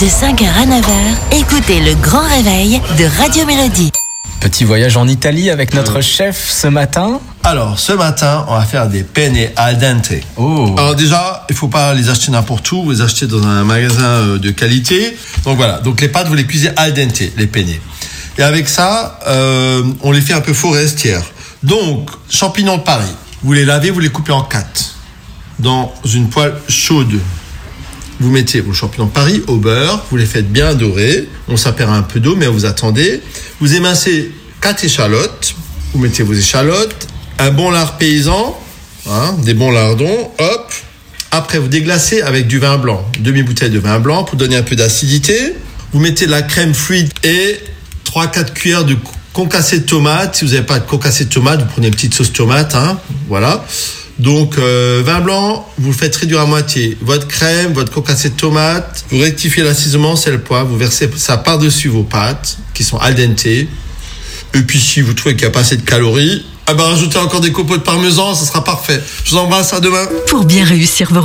De 5h à 9h, écoutez le grand réveil de Radio Mélodie. Petit voyage en Italie avec notre chef ce matin. Alors, ce matin, on va faire des penne al dente. Oh. Alors déjà, il faut pas les acheter n'importe où, vous les achetez dans un magasin euh, de qualité. Donc voilà, donc les pâtes, vous les cuisez al dente, les penne. Et avec ça, euh, on les fait un peu forestières. Donc, champignons de Paris, vous les lavez, vous les coupez en quatre. Dans une poêle chaude, vous mettez vos champignons de Paris au beurre, vous les faites bien dorer. On s'appelle un peu d'eau, mais vous attendez. Vous émincez quatre échalotes. Vous mettez vos échalotes, un bon lard paysan, hein, des bons lardons, hop. Après, vous déglacez avec du vin blanc, demi-bouteille de vin blanc pour donner un peu d'acidité. Vous mettez de la crème fluide et 3-4 cuillères de concassé de tomate. Si vous n'avez pas de concassé de tomate, vous prenez une petite sauce tomate, hein, voilà. Donc, euh, vin blanc, vous le faites réduire à moitié. Votre crème, votre concassé de tomate, vous rectifiez l'assaisonnement, c'est le poivre, vous versez ça par-dessus vos pâtes, qui sont al dente. Et puis, si vous trouvez qu'il n'y a pas assez de calories, ah ben, rajoutez encore des copeaux de parmesan, ça sera parfait. Je vous embrasse, à demain. Pour bien réussir vos